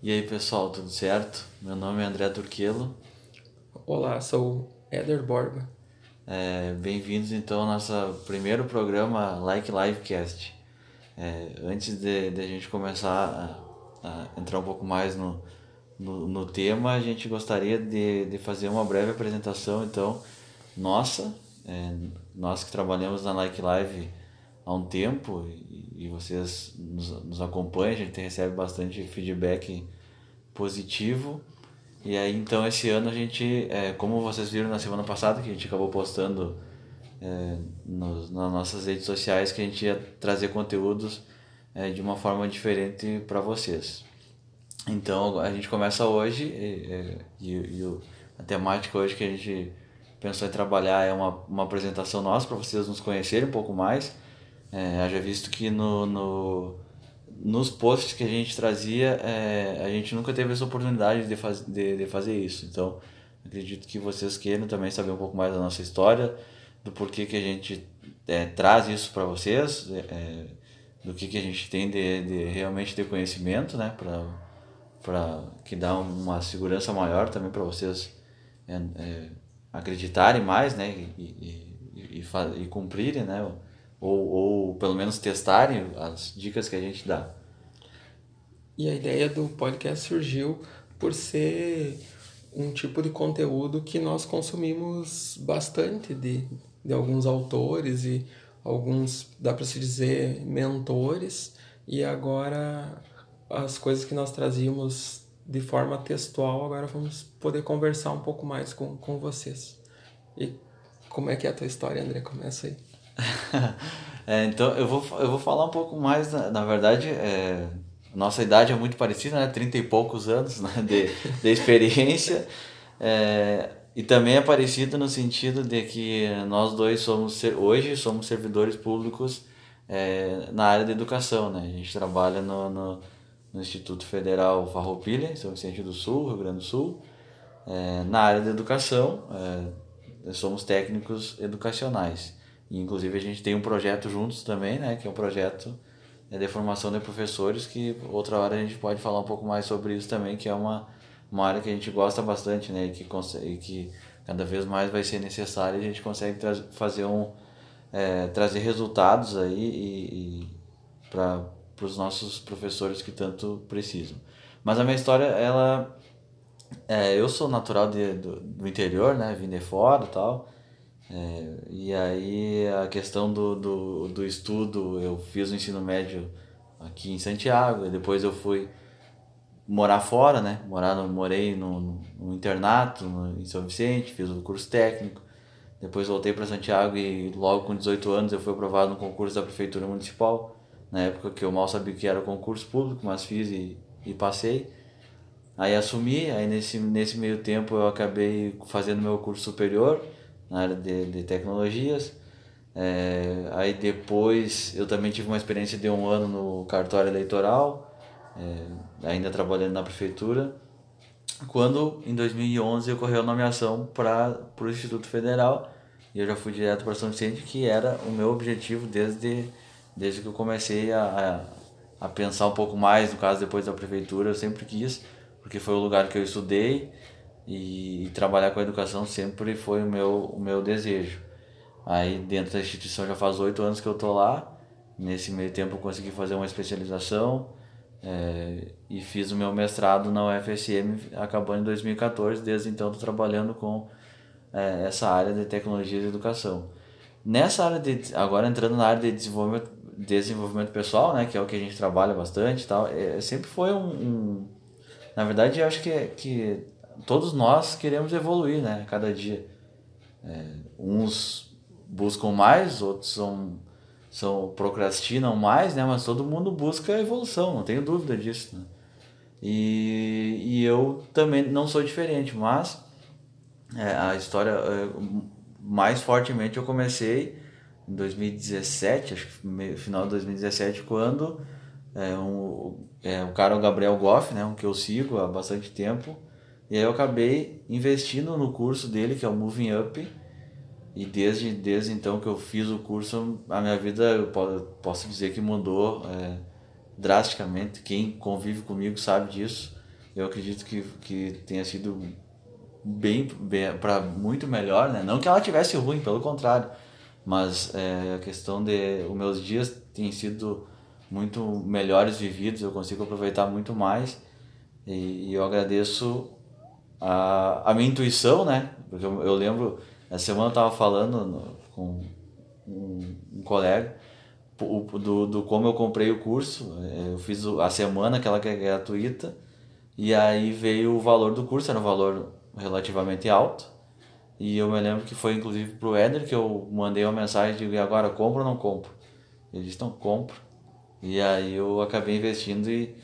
E aí pessoal, tudo certo? Meu nome é André Turquelo. Olá, sou Éder Borba. É, Bem-vindos então ao nosso primeiro programa Like Livecast. É, antes de, de a gente começar a, a, entrar um pouco mais no, no, no, tema, a gente gostaria de, de fazer uma breve apresentação então nossa, é, nós que trabalhamos na Like Live há um tempo e, vocês nos, nos acompanham, a gente recebe bastante feedback positivo. E aí então esse ano a gente, é, como vocês viram na semana passada, que a gente acabou postando é, nos, nas nossas redes sociais, que a gente ia trazer conteúdos é, de uma forma diferente para vocês. Então a gente começa hoje e, e, e, a temática hoje que a gente pensou em trabalhar é uma, uma apresentação nossa para vocês nos conhecerem um pouco mais. É, haja visto que no, no, nos posts que a gente trazia, é, a gente nunca teve essa oportunidade de, faz, de, de fazer isso. Então, acredito que vocês queiram também saber um pouco mais da nossa história, do porquê que a gente é, traz isso para vocês, é, é, do que, que a gente tem de, de realmente ter conhecimento, né, para que dá uma segurança maior também para vocês é, é, acreditarem mais, né, e, e, e, e, e cumprirem, né, ou, ou pelo menos testarem as dicas que a gente dá. E a ideia do podcast surgiu por ser um tipo de conteúdo que nós consumimos bastante de, de alguns autores e alguns, dá para se dizer, mentores, e agora as coisas que nós trazíamos de forma textual, agora vamos poder conversar um pouco mais com, com vocês. E como é que é a tua história, André? Começa aí. é, então eu vou, eu vou falar um pouco mais, na, na verdade, é, nossa idade é muito parecida, né? 30 e poucos anos né? de, de experiência. É, e também é parecido no sentido de que nós dois somos, hoje somos servidores públicos é, na área da educação, né? A gente trabalha no, no, no Instituto Federal Farroupilha, São Vicente do Sul, Rio Grande do Sul, é, na área da educação, é, somos técnicos educacionais. E, inclusive a gente tem um projeto juntos também, né, que é um projeto é, de formação de professores, que outra hora a gente pode falar um pouco mais sobre isso também, que é uma, uma área que a gente gosta bastante, né, e que, e que cada vez mais vai ser necessário e a gente consegue fazer um, é, trazer resultados aí e, e para os nossos professores que tanto precisam. Mas a minha história, ela... É, eu sou natural de, do, do interior, né, vim de fora e tal, é, e aí a questão do, do, do estudo, eu fiz o ensino médio aqui em Santiago, e depois eu fui morar fora, né? Morar no, morei no, no internato no, em São Vicente, fiz o curso técnico. Depois voltei para Santiago e logo com 18 anos eu fui aprovado no concurso da prefeitura municipal. Na época que eu mal sabia que era concurso público, mas fiz e, e passei. Aí assumi, aí nesse, nesse meio tempo eu acabei fazendo meu curso superior na área de, de tecnologias. É, aí depois eu também tive uma experiência de um ano no cartório eleitoral, é, ainda trabalhando na prefeitura, quando em 2011 ocorreu a nomeação para o Instituto Federal e eu já fui direto para São Vicente, que era o meu objetivo desde, desde que eu comecei a, a, a pensar um pouco mais, no caso depois da prefeitura, eu sempre quis, porque foi o lugar que eu estudei e, e, trabalhar com a educação sempre foi o meu, o meu desejo. Aí dentro da instituição já faz oito anos que eu estou lá, nesse meio tempo eu consegui fazer uma especialização é, e fiz o meu mestrado na UFSM, acabando em 2014, desde então estou trabalhando com é, essa área de tecnologia de educação. Nessa área de, agora entrando na área de desenvolvimento, desenvolvimento pessoal, né, que é o que a gente trabalha bastante tal, é, sempre foi um, um na verdade eu acho que, que todos nós queremos evoluir, né? Cada dia. É, uns buscam mais, outros são, são procrastinam mais, né? Mas todo mundo busca evolução, não tenho dúvida disso, né? E, e eu também não sou diferente, mas é, a história é, mais fortemente eu comecei em 2017, acho que final de 2017, quando é, um, é, o cara o Gabriel Goff, né, um que eu sigo há bastante tempo, e aí eu acabei investindo no curso dele, que é o Moving Up. E desde, desde então que eu fiz o curso, a minha vida, eu posso dizer que mudou é, drasticamente. Quem convive comigo sabe disso. eu acredito que, que tenha sido bem, bem para muito melhor, né? Não que ela tivesse ruim, pelo contrário, mas é, a questão de os meus dias têm sido muito melhores vividos, eu consigo aproveitar muito mais e, e eu agradeço a, a minha intuição, né? Porque eu, eu lembro, essa semana eu estava falando no, com um, um colega o, do, do como eu comprei o curso, é, eu fiz a semana, aquela que é gratuita, e aí veio o valor do curso, era um valor relativamente alto. E eu me lembro que foi inclusive pro Éder que eu mandei uma mensagem de agora compro ou não compro. Ele disse, não, compro. E aí eu acabei investindo e,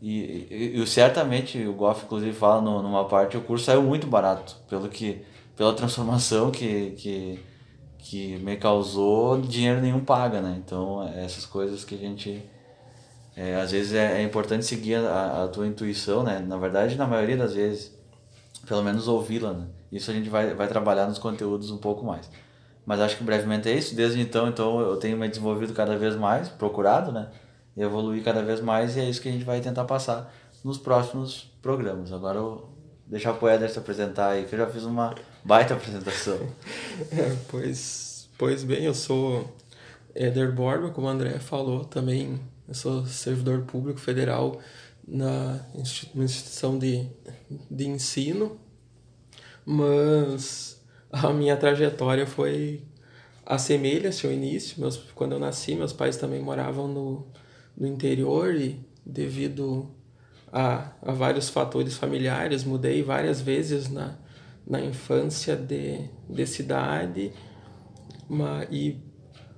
e, e, e certamente o Goff inclusive fala no, numa parte, o curso saiu muito barato, pelo que, pela transformação que, que, que me causou, dinheiro nenhum paga, né? Então essas coisas que a gente é, às vezes é, é importante seguir a, a, tua intuição, né? Na verdade, na maioria das vezes, pelo menos ouvi-la, né? Isso a gente vai, vai trabalhar nos conteúdos um pouco mais. Mas acho que brevemente é isso. Desde então, então eu tenho me desenvolvido cada vez mais, procurado, né? Evoluir cada vez mais e é isso que a gente vai tentar passar nos próximos programas. Agora eu deixar o Éder se apresentar aí, que eu já fiz uma baita apresentação. É, pois, pois bem, eu sou Éder Borba, como o André falou, também eu sou servidor público federal na instituição de, de ensino, mas a minha trajetória foi assemelha-se ao início. Quando eu nasci, meus pais também moravam no, no interior e devido a, a vários fatores familiares, mudei várias vezes na, na infância de, de cidade uma, e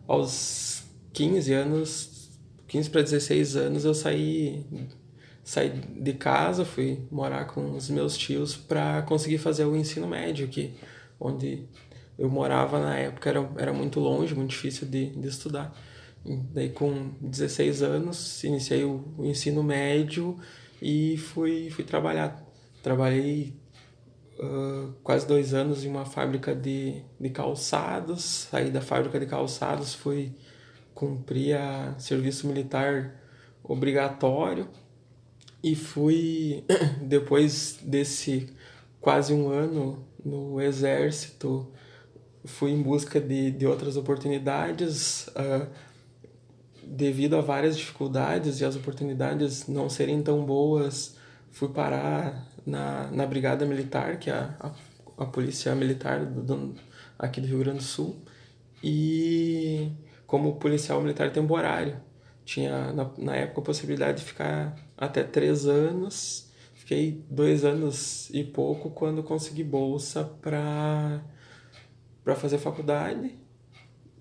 aos 15 anos 15 para 16 anos eu saí saí de casa, fui morar com os meus tios para conseguir fazer o ensino médio, que onde eu morava na época era, era muito longe, muito difícil de, de estudar. Daí com 16 anos iniciei o, o ensino médio e fui, fui trabalhar. Trabalhei uh, quase dois anos em uma fábrica de, de calçados, saí da fábrica de calçados, fui cumpria serviço militar obrigatório e fui depois desse quase um ano no exército fui em busca de, de outras oportunidades uh, devido a várias dificuldades e as oportunidades não serem tão boas fui parar na, na brigada militar que é a, a, a polícia militar do, do, aqui do Rio Grande do Sul e como policial militar temporário. Tinha, na, na época, a possibilidade de ficar até três anos. Fiquei dois anos e pouco quando consegui bolsa para fazer faculdade.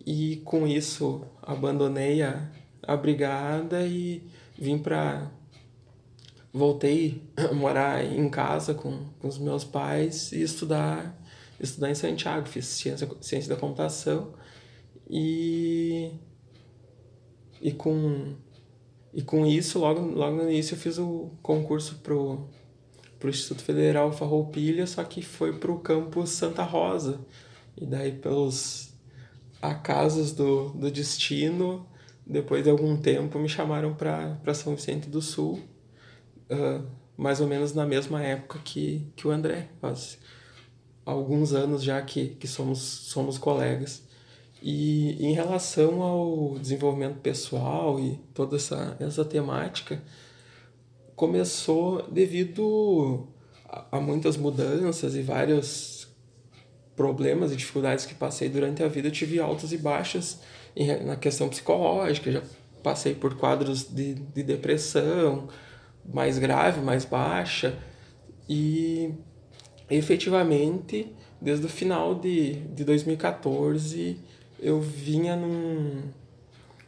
E com isso abandonei a, a brigada e vim para voltei a morar em casa com, com os meus pais e estudar estudar em Santiago fiz ciência ciência da computação e, e, com, e com isso, logo, logo no início, eu fiz o concurso pro, pro Instituto Federal Farroupilha, só que foi pro campus Santa Rosa. E daí, pelos acasos do, do destino, depois de algum tempo, me chamaram para São Vicente do Sul, uh, mais ou menos na mesma época que, que o André, faz alguns anos já que, que somos, somos colegas. E em relação ao desenvolvimento pessoal e toda essa, essa temática, começou devido a, a muitas mudanças e vários problemas e dificuldades que passei durante a vida. Tive altas e baixas na questão psicológica, já passei por quadros de, de depressão mais grave, mais baixa, e efetivamente, desde o final de, de 2014, eu vinha num,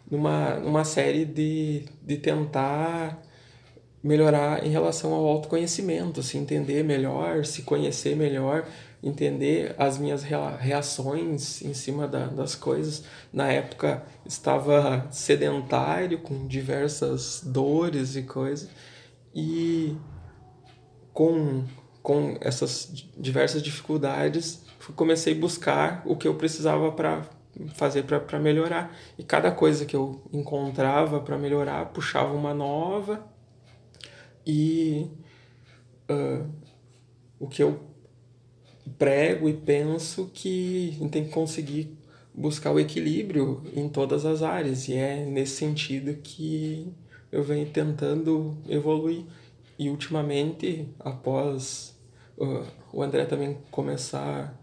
numa, numa série de, de tentar melhorar em relação ao autoconhecimento, se assim, entender melhor, se conhecer melhor, entender as minhas reações em cima da, das coisas. Na época estava sedentário, com diversas dores e coisas, e com, com essas diversas dificuldades comecei a buscar o que eu precisava para fazer para melhorar. E cada coisa que eu encontrava para melhorar, puxava uma nova. E uh, o que eu prego e penso que a gente tem que conseguir buscar o equilíbrio em todas as áreas. E é nesse sentido que eu venho tentando evoluir. E ultimamente após uh, o André também começar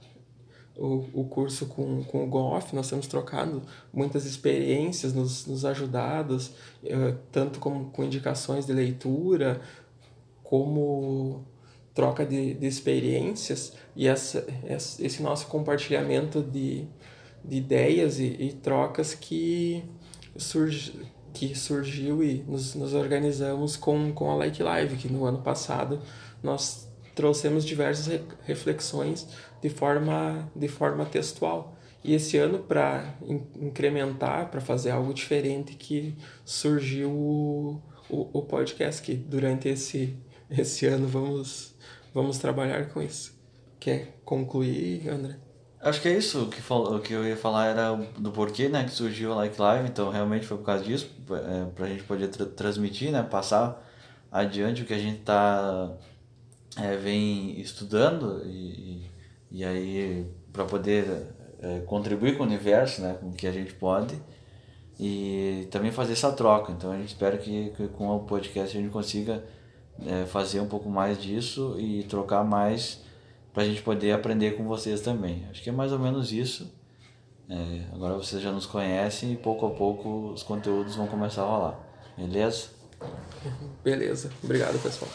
o, o curso com, com o Goff, nós temos trocado muitas experiências, nos, nos ajudado, uh, tanto como, com indicações de leitura, como troca de, de experiências, e essa, esse nosso compartilhamento de, de ideias e, e trocas que, surge, que surgiu e nos, nos organizamos com, com a Like Live, que no ano passado nós trouxemos diversas reflexões de forma, de forma textual. E esse ano, para incrementar, para fazer algo diferente, que surgiu o, o, o, podcast, que durante esse, esse ano vamos, vamos trabalhar com isso. Quer concluir, André? Acho que é isso. Que, falou, o que eu ia falar era do porquê né, que surgiu a Like Live, então realmente foi por causa disso, é, para a gente poder tra transmitir, né, passar adiante o que a gente está é, vem estudando e, e aí para poder é, contribuir com o universo, né, com o que a gente pode e também fazer essa troca. Então a gente espera que, que com o podcast a gente consiga é, fazer um pouco mais disso e trocar mais para a gente poder aprender com vocês também. Acho que é mais ou menos isso. É, agora vocês já nos conhecem e pouco a pouco os conteúdos vão começar a rolar. Beleza? Beleza. Obrigado, pessoal.